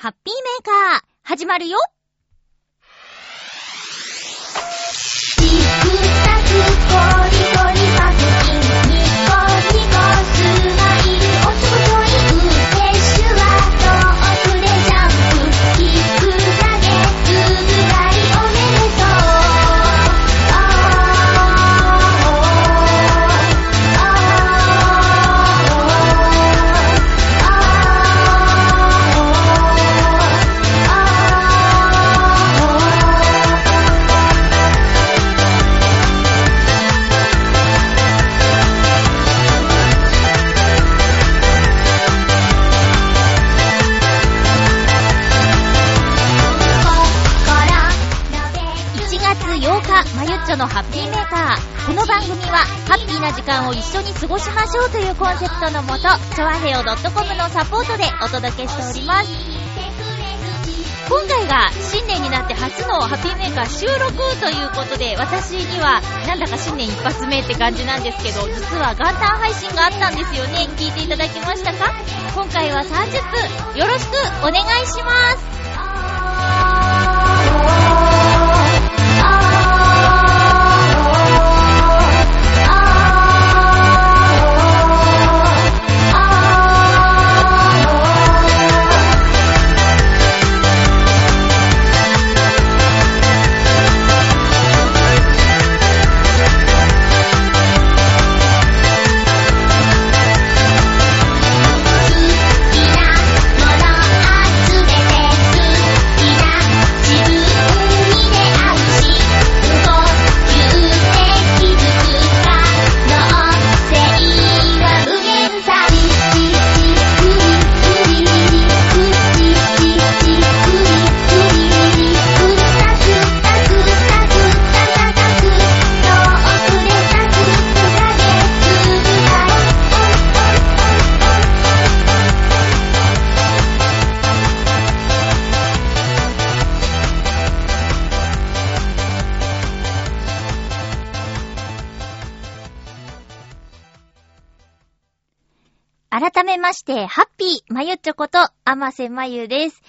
ハッピーメーカー、始まるよのハッピーメーカー。この番組は、ハッピーな時間を一緒に過ごしましょうというコンセプトのもと、ちょわへよ .com のサポートでお届けしております。今回が新年になって初のハッピーメーカー収録ということで、私にはなんだか新年一発目って感じなんですけど、実は元旦配信があったんですよね。聞いていただきましたか？今回は30分、よろしくお願いします。して、ハッピーまゆちょこと、あませまゆです。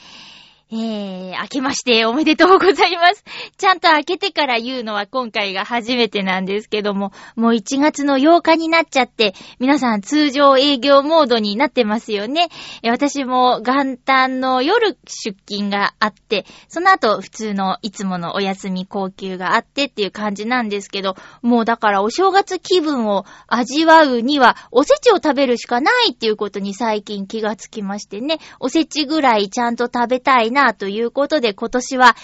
えー、明けましておめでとうございます。ちゃんと明けてから言うのは今回が初めてなんですけども、もう1月の8日になっちゃって、皆さん通常営業モードになってますよね。私も元旦の夜出勤があって、その後普通のいつものお休み高級があってっていう感じなんですけど、もうだからお正月気分を味わうには、おせちを食べるしかないっていうことに最近気がつきましてね、おせちぐらいちゃんと食べたいなということで今年は、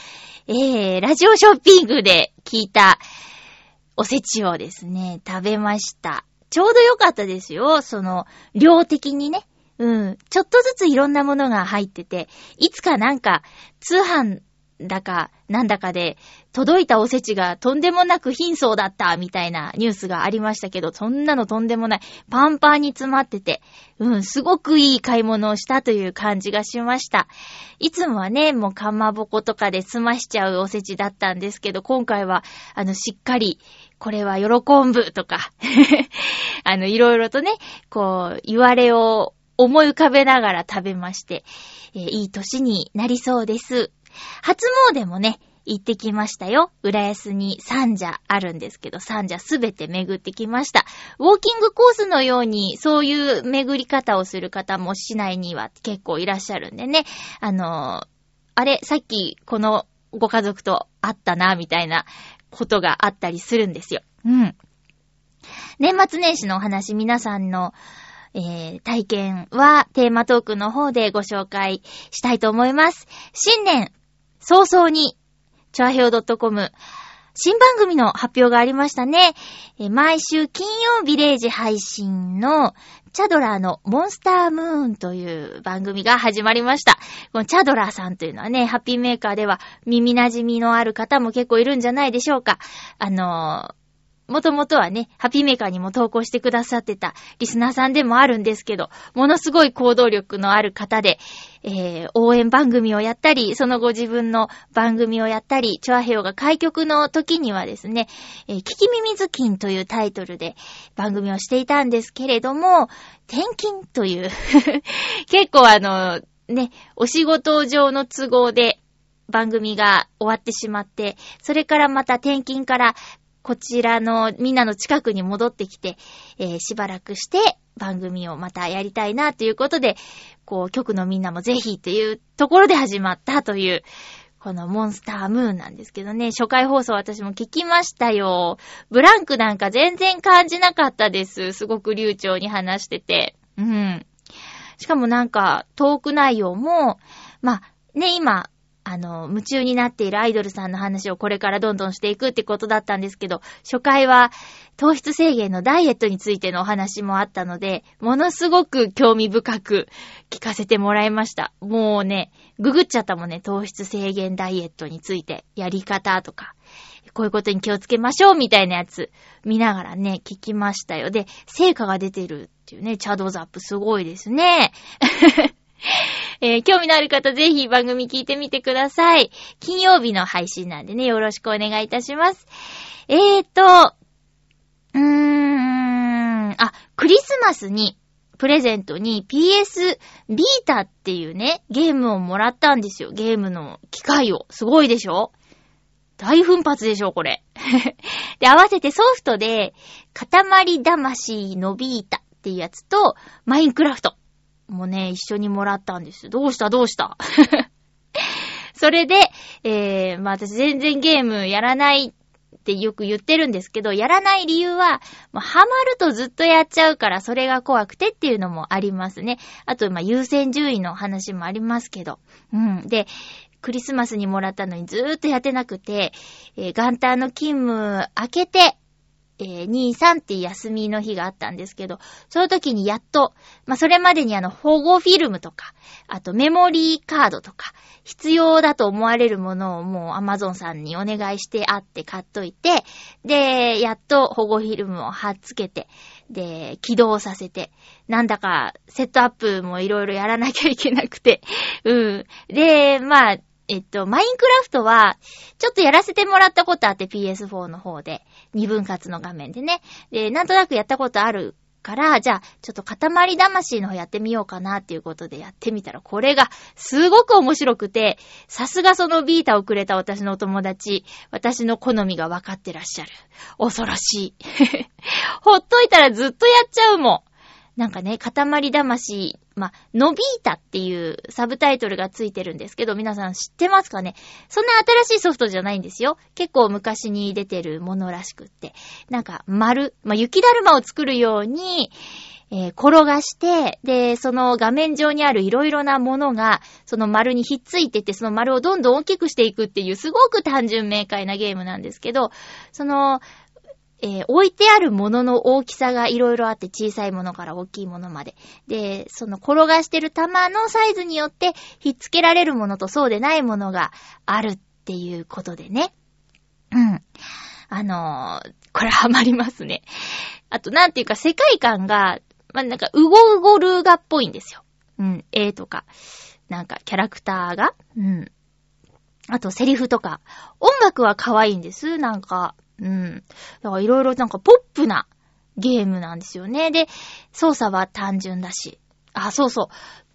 えー、ラジオショッピングで聞いたおせちをですね、食べました。ちょうどよかったですよ。その、量的にね。うん。ちょっとずついろんなものが入ってて、いつかなんか、通販だか、なんだかで、届いたおせちがとんでもなく貧相だった、みたいなニュースがありましたけど、そんなのとんでもない。パンパンに詰まってて、うん、すごくいい買い物をしたという感じがしました。いつもはね、もうかまぼことかで済ましちゃうおせちだったんですけど、今回は、あの、しっかり、これは喜ぶとか、あの、いろいろとね、こう、言われを思い浮かべながら食べまして、えーいい年になりそうです。初詣もね、行ってきましたよ。浦安に三社あるんですけど、三社すべて巡ってきました。ウォーキングコースのように、そういう巡り方をする方も市内には結構いらっしゃるんでね。あのーあれ、さっきこのご家族と会ったな、みたいなことがあったりするんですよ。うん。年末年始のお話、皆さんの、えー、体験はテーマトークの方でご紹介したいと思います。新年早々に、チョアヘオ .com 新番組の発表がありましたね。毎週金曜日0時配信のチャドラーのモンスタームーンという番組が始まりました。このチャドラーさんというのはね、ハッピーメーカーでは耳馴染みのある方も結構いるんじゃないでしょうか。あのーもともとはね、ハピーメーカーにも投稿してくださってたリスナーさんでもあるんですけど、ものすごい行動力のある方で、えー、応援番組をやったり、その後自分の番組をやったり、チョアヘヨが開局の時にはですね、えー、聞き耳ずきんというタイトルで番組をしていたんですけれども、転勤という、結構あの、ね、お仕事上の都合で番組が終わってしまって、それからまた転勤からこちらのみんなの近くに戻ってきて、えーしばらくして番組をまたやりたいなということで、こう局のみんなもぜひというところで始まったという、このモンスタームーンなんですけどね、初回放送私も聞きましたよ。ブランクなんか全然感じなかったです。すごく流暢に話してて。うん。しかもなんか、トーク内容も、まあ、ね、今、あの、夢中になっているアイドルさんの話をこれからどんどんしていくってことだったんですけど、初回は糖質制限のダイエットについてのお話もあったので、ものすごく興味深く聞かせてもらいました。もうね、ググっちゃったもんね、糖質制限ダイエットについて、やり方とか、こういうことに気をつけましょうみたいなやつ見ながらね、聞きましたよ。で、成果が出てるっていうね、チャドザップすごいですね。えー興味のある方ぜひ番組聞いてみてください。金曜日の配信なんでね、よろしくお願いいたします。えーと、うーん、あ、クリスマスに、プレゼントに PS ビータっていうね、ゲームをもらったんですよ。ゲームの機械を。すごいでしょ？大奮発でしょ、これ。で、合わせてソフトで、塊魂のビータっていうやつと、マインクラフトもね、一緒にもらったんです。どうした？どうした？それで、えー、まあ私全然ゲームやらないってよく言ってるんですけど、やらない理由は、もうハマるとずっとやっちゃうから、それが怖くてっていうのもありますね。あと、まあ優先順位の話もありますけど。うん。で、クリスマスにもらったのにずーっとやってなくて、えー元旦の勤務明けて、えー、2、3って休みの日があったんですけど、その時にやっと、まあ、それまでにあの、保護フィルムとか、あとメモリーカードとか、必要だと思われるものをもう Amazon さんにお願いしてあって買っといて、で、やっと保護フィルムを貼っつけて、で、起動させて、なんだか、セットアップもいろいろやらなきゃいけなくて、うん。で、まあ、えっと、マインクラフトは、ちょっとやらせてもらったことあって PS4 の方で、二分割の画面でね。で、なんとなくやったことあるから、じゃあ、ちょっと塊魂の方やってみようかなっていうことでやってみたら、これがすごく面白くて、さすがそのビータをくれた私のお友達、私の好みが分かってらっしゃる。恐ろしい。ほっといたらずっとやっちゃうもん。なんかね、塊魂、まあ、のびーたっていうサブタイトルがついてるんですけど、皆さん知ってますかね？そんな新しいソフトじゃないんですよ。結構昔に出てるものらしくって。なんか、丸、ま、雪だるまを作るように、えー転がして、で、その画面上にあるいろいろなものが、その丸にひっついてて、その丸をどんどん大きくしていくっていう、すごく単純明快なゲームなんですけど、その、えー置いてあるものの大きさがいろいろあって、小さいものから大きいものまで。で、その転がしてる玉のサイズによって、ひっつけられるものとそうでないものがあるっていうことでね。うん。あのーこれハマりますね。あと、なんていうか、世界観が、まあ、なんか、ウゴウゴルーガっぽいんですよ。うん、絵とか、なんか、キャラクターが。うん。あと、セリフとか。音楽は可愛いんです。なんか、うん。だからいろいろなんかポップなゲームなんですよね。で、操作は単純だし。あ、そうそう。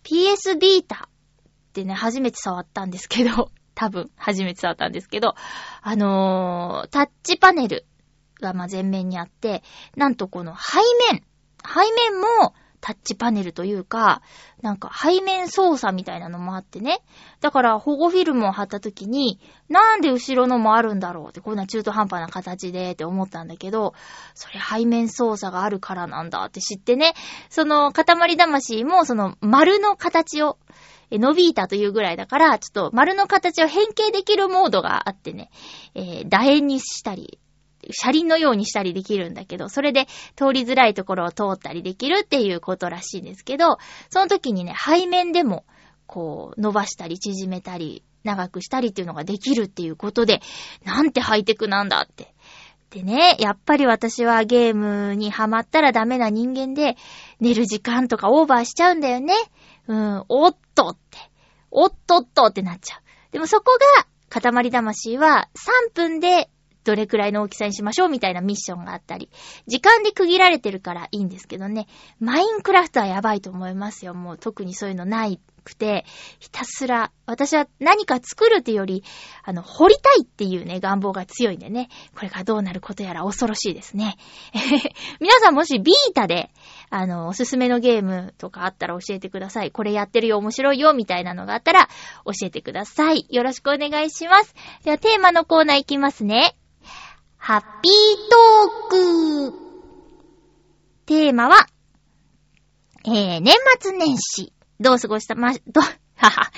PS ビータってね、初めて触ったんですけど、多分、初めて触ったんですけど、あのー、タッチパネルがま前面にあって、なんとこの背面、背面もタッチパネルというか、なんか背面操作みたいなのもあってね。だから保護フィルムを貼った時に、なんで後ろのもあるんだろうって、こんな中途半端な形でって思ったんだけど、それ背面操作があるからなんだって知ってね、その塊魂もその丸の形を、え伸び板というぐらいだから、ちょっと丸の形を変形できるモードがあってね、えー楕円にしたり、車輪のようにしたりできるんだけど、それで通りづらいところを通ったりできるっていうことらしいんですけど、その時にね、背面でも、こう、伸ばしたり縮めたり、長くしたりっていうのができるっていうことで、なんてハイテクなんだって。でね、やっぱり私はゲームにハマったらダメな人間で、寝る時間とかオーバーしちゃうんだよね。うん、おっとって、おっとっとってなっちゃう。でもそこが、塊魂は3分でどれくらいの大きさにしましょうみたいなミッションがあったり、時間で区切られてるからいいんですけどね、マインクラフトはやばいと思いますよ。もう特にそういうのないくて、ひたすら、私は何か作るっていうより、あの、掘りたいっていうね、願望が強いんでね、これがどうなることやら恐ろしいですね。皆さんもしビータで、あの、おすすめのゲームとかあったら教えてください。これやってるよ、面白いよ、みたいなのがあったら教えてください。よろしくお願いします。では、テーマのコーナーいきますね。ハッピートークテーマは、えー、年末年始、どう過ごしたま、ど、はは、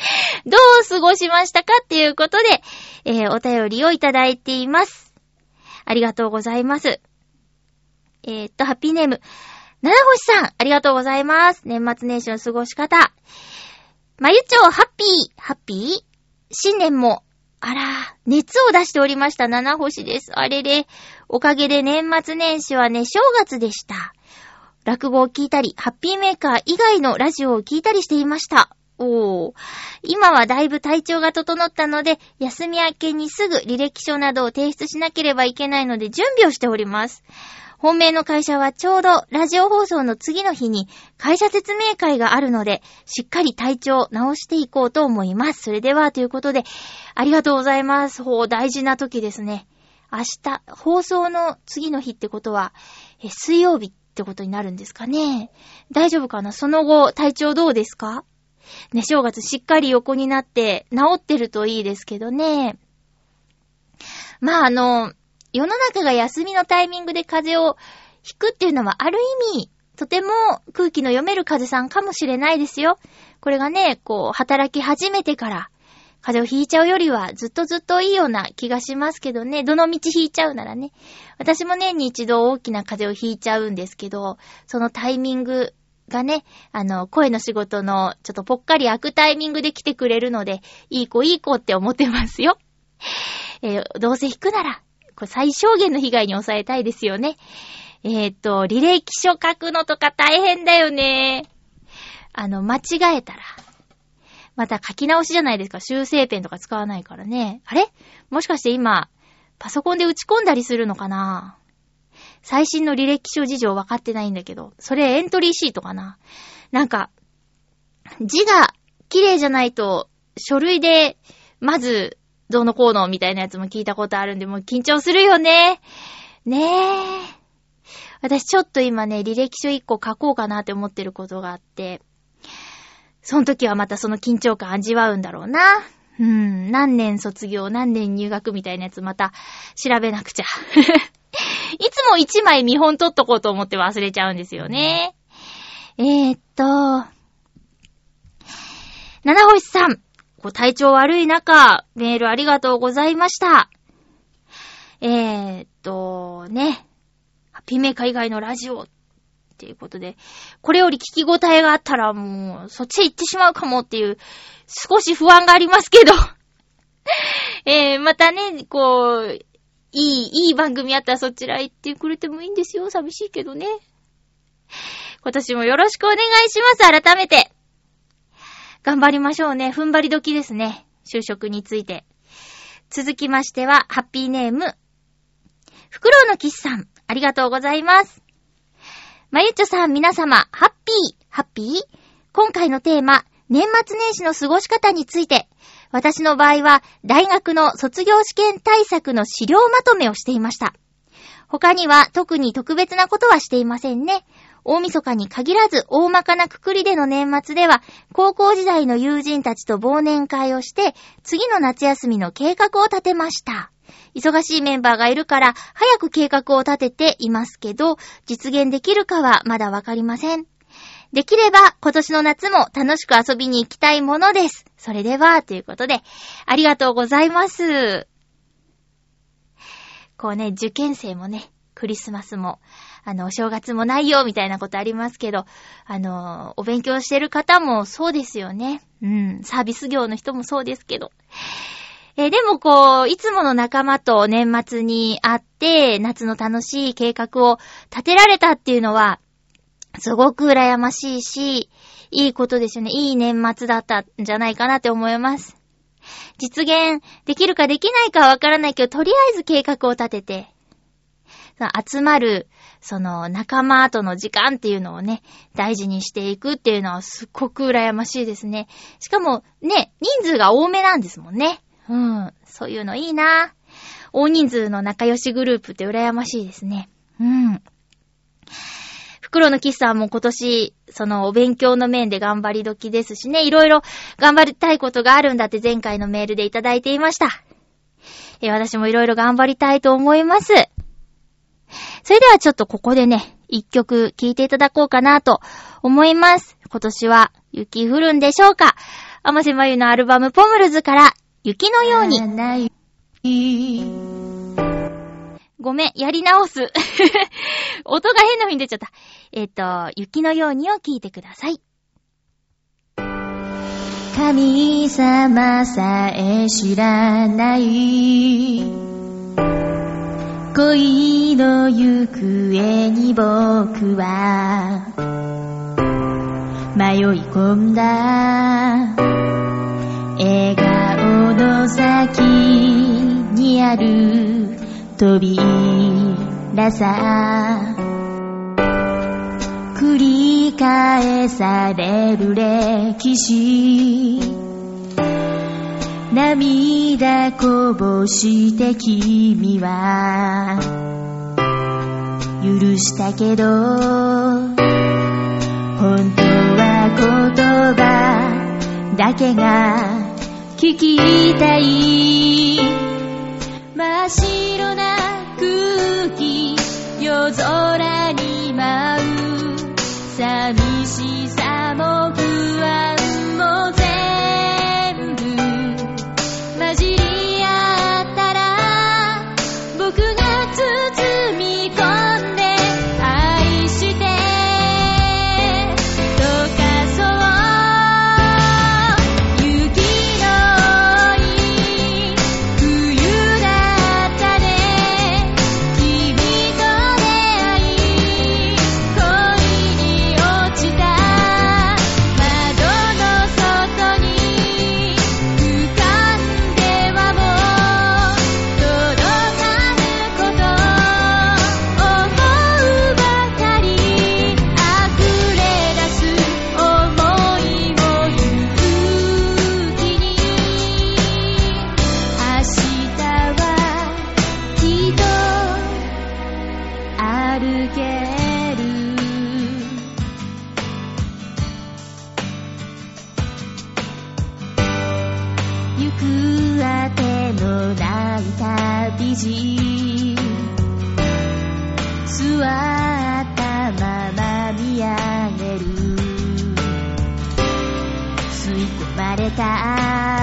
どう過ごしましたかっていうことで、えー、お便りをいただいています。ありがとうございます。えー、っと、ハッピーネーム、七星さん、ありがとうございます。年末年始の過ごし方。まゆちょう、ハッピー、ハッピー？新年も、あら、熱を出しておりました、七星です。あれれ、おかげで年末年始はね、正月でした。落語を聞いたり、ハッピーメーカー以外のラジオを聞いたりしていました。おー。今はだいぶ体調が整ったので、休み明けにすぐ履歴書などを提出しなければいけないので準備をしております。本命の会社はちょうどラジオ放送の次の日に会社説明会があるので、しっかり体調を直していこうと思います。それでは、ということで、ありがとうございます。ほう、大事な時ですね。明日、放送の次の日ってことは、え水曜日ってことになるんですかね。大丈夫かな？その後、体調どうですか？ね、正月しっかり横になって治ってるといいですけどね。まああの、世の中が休みのタイミングで風邪をひくっていうのはある意味、とても空気の読める風さんかもしれないですよ。これがね、こう、働き始めてから、風邪をひいちゃうよりはずっとずっといいような気がしますけどね。どの道ひいちゃうならね。私も年に一度大きな風邪をひいちゃうんですけど、そのタイミングがね、あの、声の仕事のちょっとぽっかり開くタイミングで来てくれるので、いい子いい子って思ってますよ。えーどうせ引くなら、これ最小限の被害に抑えたいですよね。えーっと、履歴書書くのとか大変だよね。あの、間違えたら。また書き直しじゃないですか。修正ペンとか使わないからね。あれ？もしかして今、パソコンで打ち込んだりするのかな？最新の履歴書事情分かってないんだけど。それエントリーシートかな？なんか、字が綺麗じゃないと、書類で、まず、どうのこうのみたいなやつも聞いたことあるんで、もう緊張するよね。ねえ。私ちょっと今ね、履歴書一個書こうかなって思ってることがあって、その時はまたその緊張感味わうんだろうな。うん、何年卒業、何年入学みたいなやつまた調べなくちゃ。いつも一枚見本取っとこうと思って忘れちゃうんですよね。えー、っと、七星さん、ご体調悪い中、メールありがとうございました。えー、っと、ね、ハッピーメーカー以外のラジオっていうことで、これより聞き応えがあったらもう、そっちへ行ってしまうかもっていう、少し不安がありますけど。えー、またね、こう、いい、いい番組あったらそちら行ってくれてもいいんですよ。寂しいけどね。今年もよろしくお願いします。改めて。頑張りましょうね。踏ん張り時ですね。就職について。続きましては、ハッピーネーム。フクロウのキスさん、ありがとうございます。まゆっちょさん、皆様、ハッピー、ハッピー？今回のテーマ、年末年始の過ごし方について、私の場合は、大学の卒業試験対策の資料まとめをしていました。他には特に特別なことはしていませんね。大晦日に限らず大まかなくくりでの年末では、高校時代の友人たちと忘年会をして、次の夏休みの計画を立てました。忙しいメンバーがいるから、早く計画を立てていますけど、実現できるかはまだわかりません。できれば、今年の夏も楽しく遊びに行きたいものです。それでは、ということで、ありがとうございます。こうね、受験生もね、クリスマスも、あの、お正月もないよ、みたいなことありますけど、あの、お勉強してる方もそうですよね。うん、サービス業の人もそうですけど。えでもこう、いつもの仲間と年末に会って、夏の楽しい計画を立てられたっていうのは、すごく羨ましいし、いいことですよね。いい年末だったんじゃないかなって思います。実現できるかできないかはわからないけど、とりあえず計画を立てて、集まる、その仲間との時間っていうのをね、大事にしていくっていうのはすっごく羨ましいですね。しかも、ね、人数が多めなんですもんね。うん。そういうのいいな大人数の仲良しグループって羨ましいですね。うん。袋のキスさんも今年、そのお勉強の面で頑張り時ですしね、いろいろ頑張りたいことがあるんだって前回のメールでいただいていました。え私もいろいろ頑張りたいと思います。それではちょっとここでね、一曲聴いていただこうかなと思います。今年は雪降るんでしょうか？甘瀬まゆのアルバムポムルズから雪のように。ごめん、やり直す。音が変な風に出ちゃった。えっ、と、雪のようにを聞いてください。神様さえ知らない恋の行方に僕は迷い込んだ。笑顔の先にある扉さ。繰り返される歴史。涙こぼして君は。許したけど本当は言葉だけが聞きたい。真っ白な空気夜空座ったまま見上げる。吸い込まれた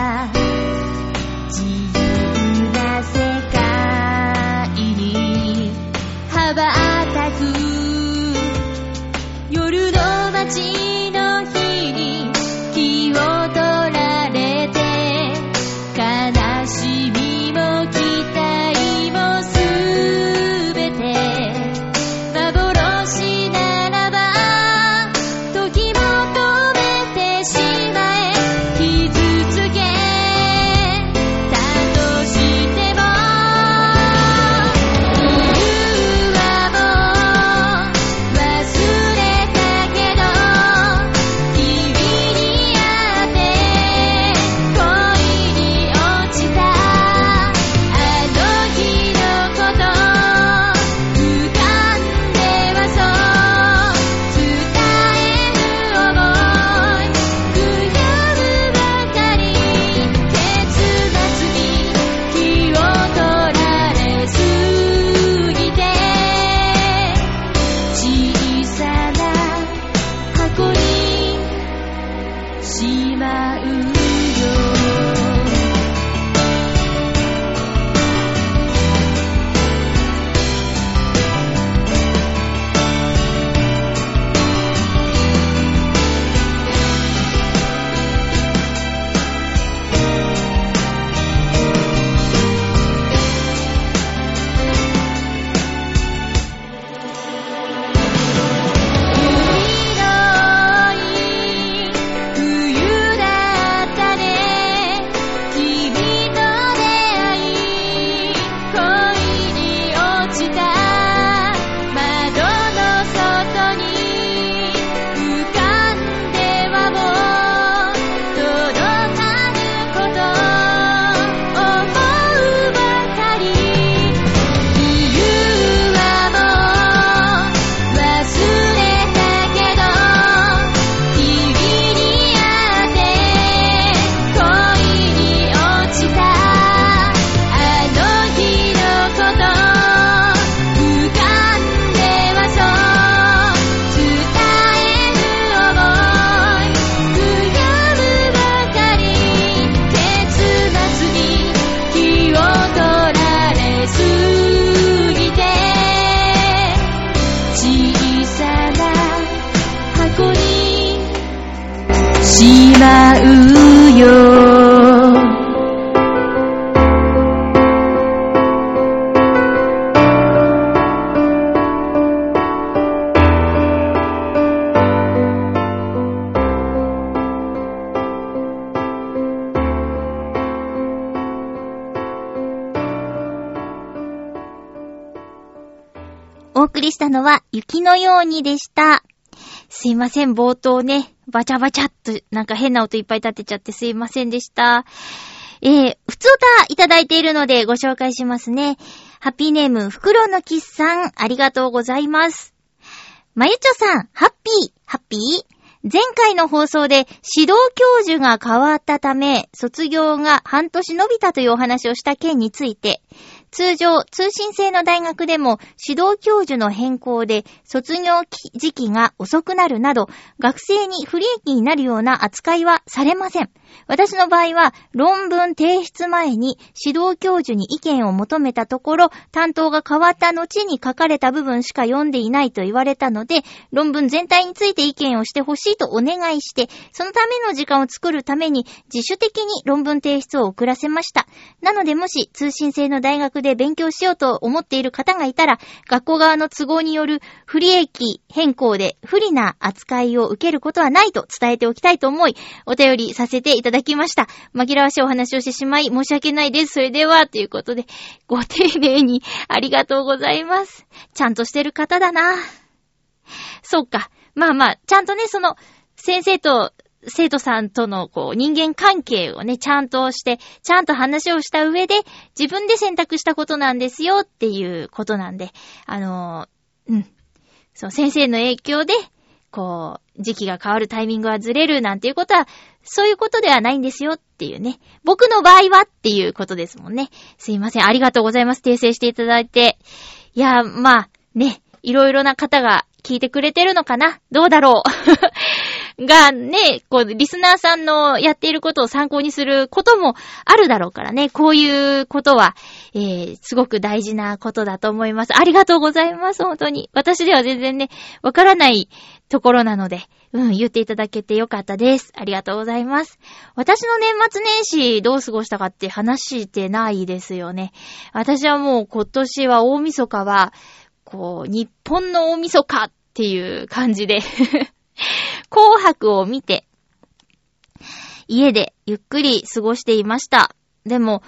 しまうよお送りしたのは、雪のようにでした。すいません、冒頭ね、バチャバチャっと、なんか変な音いっぱい立てちゃってすいませんでした。えー、普通歌いただいているのでご紹介しますね。ハッピーネーム、フクロのキスさん、ありがとうございます。まゆちょさん、ハッピー、ハッピー前回の放送で指導教授が変わったため、卒業が半年伸びたというお話をした件について、通常、通信制の大学でも指導教授の変更で卒業時期が遅くなるなど、学生に不利益になるような扱いはされません。私の場合は、論文提出前に指導教授に意見を求めたところ、担当が変わった後に書かれた部分しか読んでいないと言われたので、論文全体について意見をしてほしいとお願いして、そのための時間を作るために自主的に論文提出を遅らせました。なのでもし通信制の大学で勉強しようと思っている方がいたら、学校側の都合による不利益変更で不利な扱いを受けることはないと伝えておきたいと思い、お便りさせていただきました。紛らわしいお話をしてしまい申し訳ないです。それでは、ということで、ご丁寧にありがとうございます。ちゃんとしてる方だな。そうか。まあまあ、ちゃんとね、その、先生と生徒さんとのこう人間関係をね、ちゃんとして、ちゃんと話をした上で、自分で選択したことなんですよっていうことなんで、あのーうん。そう、先生の影響で、こう、時期が変わるタイミングはずれるなんていうことは、そういうことではないんですよっていうね。僕の場合はっていうことですもんね。すいません。ありがとうございます。訂正していただいて。いや、まあ、ね、いろいろな方が聞いてくれてるのかなどうだろうがね、こう、リスナーさんのやっていることを参考にすることもあるだろうからね。こういうことは、えー、すごく大事なことだと思います。ありがとうございます。本当に。私では全然ね、わからないところなので、うん、言っていただけてよかったです。ありがとうございます。私の年末年始どう過ごしたかって話してないですよね。私はもう今年は大晦日は、こう、日本の大晦日っていう感じで 紅白を見て、家でゆっくり過ごしていました。でも、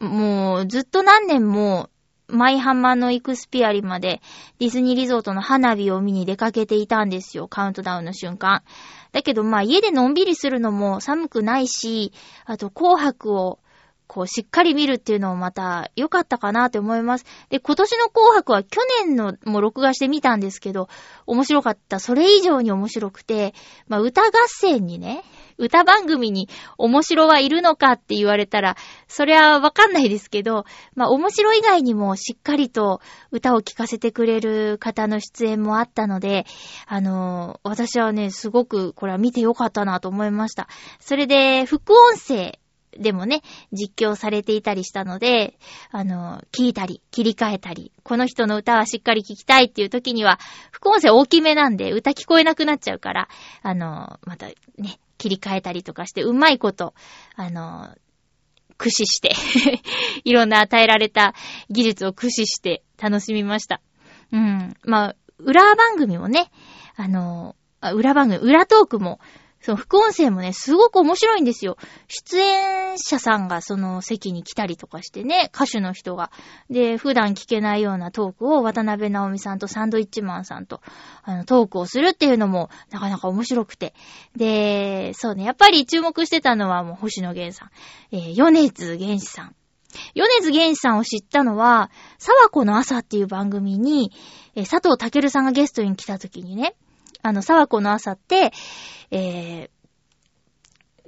もうずっと何年も、舞浜のイクスピアリまでディズニーリゾートの花火を見に出かけていたんですよ。カウントダウンの瞬間。だけどまあ家でのんびりするのも寒くないし、あと紅白をこうしっかり見るっていうのもまた良かったかなって思います。で、今年の紅白は去年のも録画してみたんですけど、面白かった。それ以上に面白くて、まあ歌合戦にね、歌番組に面白はいるのかって言われたら、それはわかんないですけど、まあ面白以外にもしっかりと歌を聴かせてくれる方の出演もあったので、あのー私はね、すごくこれは見てよかったなと思いました。それで、副音声でもね、実況されていたりしたので、あの、聞いたり、切り替えたり、この人の歌はしっかり聞きたいっていう時には、副音声大きめなんで、歌聞こえなくなっちゃうから、あの、またね、切り替えたりとかして、うまいこと、あの、駆使して、いろんな与えられた技術を駆使して楽しみました。うん。まあ、裏番組もね、あの、裏番組、裏トークも、その副音声もね、すごく面白いんですよ。出演者さんがその席に来たりとかしてね、歌手の人が。で、普段聞けないようなトークを渡辺直美さんとサンドイッチマンさんと、あの、トークをするっていうのも、なかなか面白くて。で、そうね、やっぱり注目してたのはもう星野源さん。えー、米津玄師さん。米津玄師さんを知ったのは、沢子の朝っていう番組に、えー佐藤健さんがゲストに来た時にね、あの、沢子の朝って、え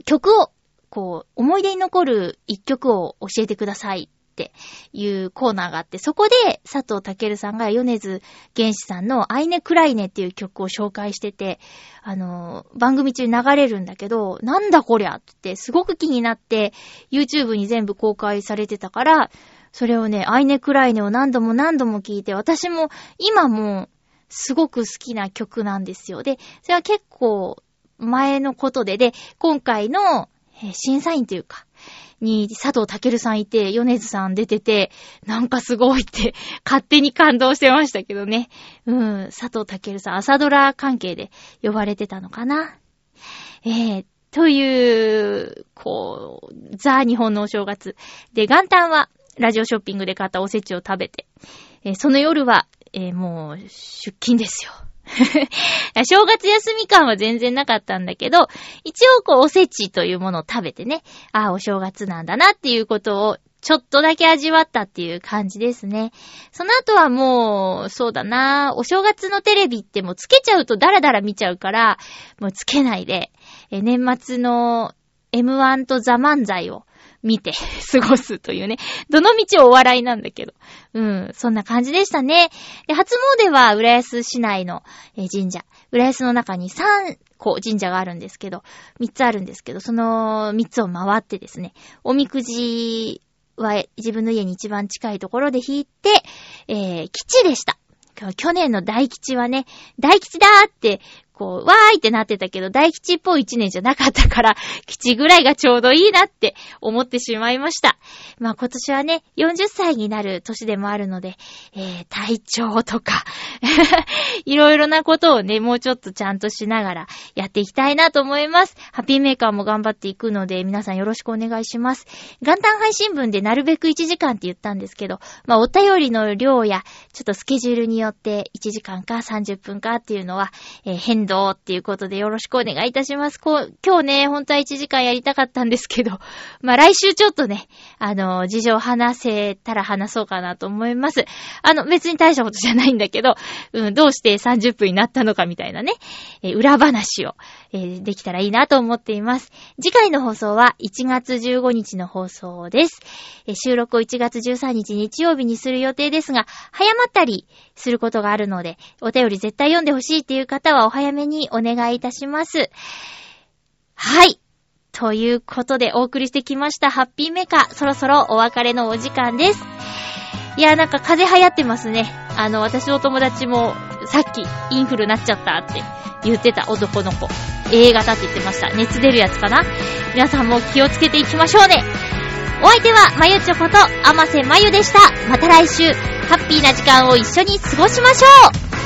ー、曲を、こう、思い出に残る一曲を教えてくださいっていうコーナーがあって、そこで佐藤健さんが米津玄師さんのアイネクライネっていう曲を紹介してて、あの、番組中流れるんだけど、なんだこりゃってすごく気になって、YouTube に全部公開されてたから、それをね、アイネクライネを何度も何度も聞いて、私も今もすごく好きな曲なんですよ。で、それは結構前のことで、で、今回の審査員というか、に佐藤健さんいて、米津さん出てて、なんかすごいって、勝手に感動してましたけどね。うん、佐藤健さん、朝ドラ関係で呼ばれてたのかな。えー、という、こう、ザ・日本のお正月。で、元旦は、ラジオショッピングで買ったおせちを食べて、えその夜は、えーもう、出勤ですよ。正月休み感は全然なかったんだけど、一応こうおせちというものを食べてね、ああ、お正月なんだなっていうことをちょっとだけ味わったっていう感じですね。その後はもう、そうだな、お正月のテレビってもうつけちゃうとダラダラ見ちゃうから、もうつけないで、え年末の M1 とザ漫才を見て 過ごすというね。どの道をお笑いなんだけど。うん、そんな感じでしたね。で、初詣は浦安市内の、神社。浦安の中に3個神社があるんですけど、3つあるんですけど、その3つを回ってですね、おみくじは自分の家に一番近いところで引いて、えー、吉でした。去年の大吉はね、大吉だーって、こう、わーいってなってたけど、大吉っぽい一年じゃなかったから、吉ぐらいがちょうどいいなって思ってしまいました。まあ今年はね、40歳になる年でもあるので、えー、体調とか、いろいろなことをね、もうちょっとちゃんとしながらやっていきたいなと思います。ハッピーメーカーも頑張っていくので、皆さんよろしくお願いします。元旦配信分でなるべく1時間って言ったんですけど、まあお便りの量や、ちょっとスケジュールによって1時間か30分かっていうのは、えー変動っていうことでよろしくお願いいたします。こう、今日ね、本当は1時間やりたかったんですけど、まあ来週ちょっとね、あの、事情話せたら話そうかなと思います。あの、別に大したことじゃないんだけど、うん、どうして30分になったのかみたいなね、えー裏話を、えーできたらいいなと思っています。次回の放送は1月15日の放送です。えー収録を1月13日日曜日にする予定ですが、早まったりすることがあるので、お便り絶対読んでほしいっていう方はお早めにお願いいたします。はい。ということでお送りしてきましたハッピーメカ、そろそろお別れのお時間です。いや、なんか風流行ってますね。あの、私の友達もさっきインフルなっちゃったって言ってた男の子。A 型って言ってました。熱出るやつかな皆さんも気をつけていきましょうね。お相手は、まゆちょこと、あませまゆでした。また来週、ハッピーな時間を一緒に過ごしましょう。